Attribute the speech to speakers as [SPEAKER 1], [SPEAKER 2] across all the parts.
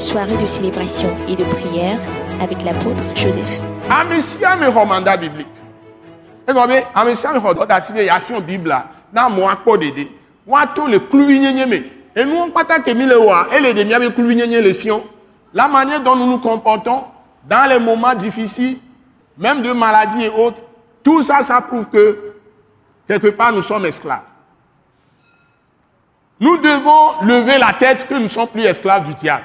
[SPEAKER 1] soirée de célébration et de prière avec l'apôtre Joseph.
[SPEAKER 2] amisia mi xɔ manda biblique. Egɔme be amisia mi xɔ dɔdasi be yafiɔ bibla na mo akpɔ ɖeɖe woato le kluvi nyenye me enuwo kpata ke mi le wɔa ele ɖe miabe kluvi nyenye le fiɔ la manière dont nous nous comportons dans les moments difficiles même de maladie et autres tout ça ça prouve que quelque part nous sommes esclaves. Nous devons lever la tête que nous ne sommes plus esclaves du diable.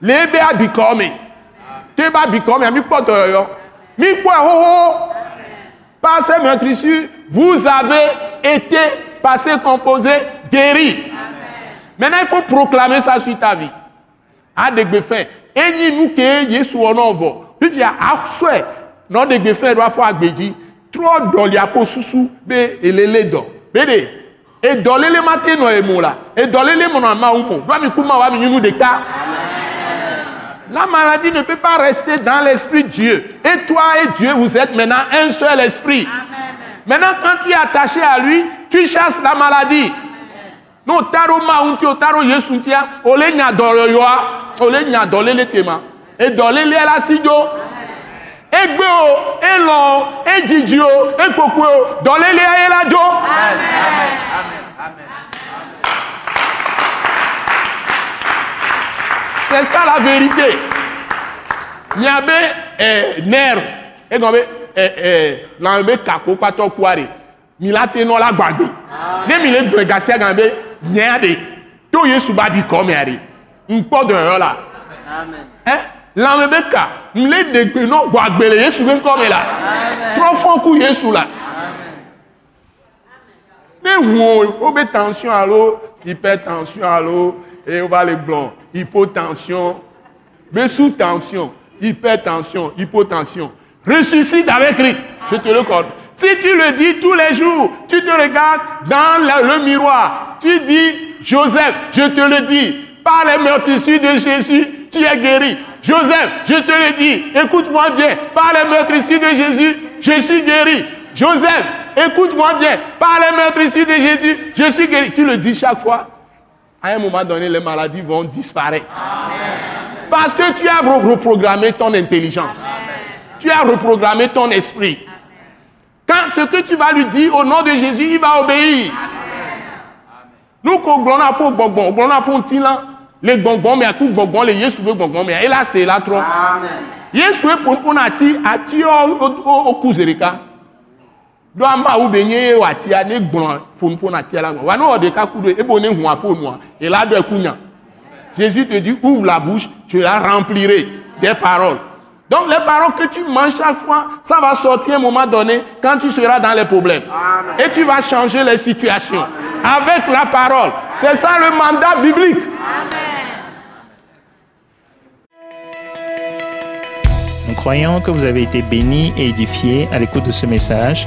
[SPEAKER 2] le ebe abikɔ me te ebe abikɔ me mi kpɔ dɔyɔyɔ mi kpɔ ahoho par ces vous avez été passé composé guéri. Maintenant il faut proclamer ça sur ta vie. Adegbe fɛ enyi nu ke yesu wɔ n'ɔvɔ fifia asɔe n'ɔdegbe fɛ do afɔ agbedzi trɔ dɔli akɔ susu be elele dɔ be de edɔlele ma te nɔ la. Edɔlele mɔ na ma wo mo ma wa mi la maladie ne peut pas rester dans l'esprit de Dieu. Et toi et Dieu vous êtes maintenant un seul esprit. Maintenant quand tu es attaché à lui tu chasses la maladie. N'o taro ma ŋuti o taro yesu ŋutia o le nya dɔyɔyɔa o le nya dɔlele tema. Edɔlele la si dzo egbe o elɔ o edzidzi o ekpokpo o dɔlele ye la dzo. C'est ça la vérité. Miabe eh, nerf egɔn be eh, eh, lãme be kako kpatɔ kua de mi la la gbagbe ne mi le gblɔ gasia gan be nyea de to yesu ba di kɔmea de nkpɔ dɔyɔ la ɛ lãme be ka m le degbe nɔ gbagbe le yesu be ŋkɔme la trɔ fɔ ku yesu la ne wo be tension alo hypertension alo et on va les blancs. Hypotension, mais sous tension, hypertension, hypotension. Ressuscite avec Christ. Je te le corde. Si tu le dis tous les jours, tu te regardes dans le, miroir, tu dis, Joseph, je te le dis, par les meurtrissures de Jésus, tu es guéri. Joseph, je te le dis, écoute-moi bien, par les meurtrissures de Jésus, je suis guéri. Joseph, écoute-moi bien, par les meurtrissures de Jésus, je suis guéri. Tu le dis chaque fois à un moment donné, les maladies vont disparaître. Parce que tu as reprogrammé ton intelligence. Tu as reprogrammé ton esprit. Quand ce que tu vas lui dire au nom de Jésus, il va obéir. Nous, quand on a pour bonbon, on a pour tilan, les bonbons, mais à coup bonbon, les yesu bonbon, mais et là, c'est là trop. Yesu pour pour nati, ati au au kuzerika. Do ama wo benye ye wa tia ne na tia la ŋɔ wa ne wɔ ɖeka ku do ebo ne hu aƒo nua et la do ekunya Jésus te dit ouvre la bouche tu la remplirai des paroles. Donc les paroles que tu manges chaque fois ça va sortir à un moment donné quand tu seras dans les problèmes. Et tu vas changer les situations. Avec la parole. C'est ça le mandat biblique.
[SPEAKER 3] Nous croyons que vous avez été bénis et édifiés à l'écoute de ce message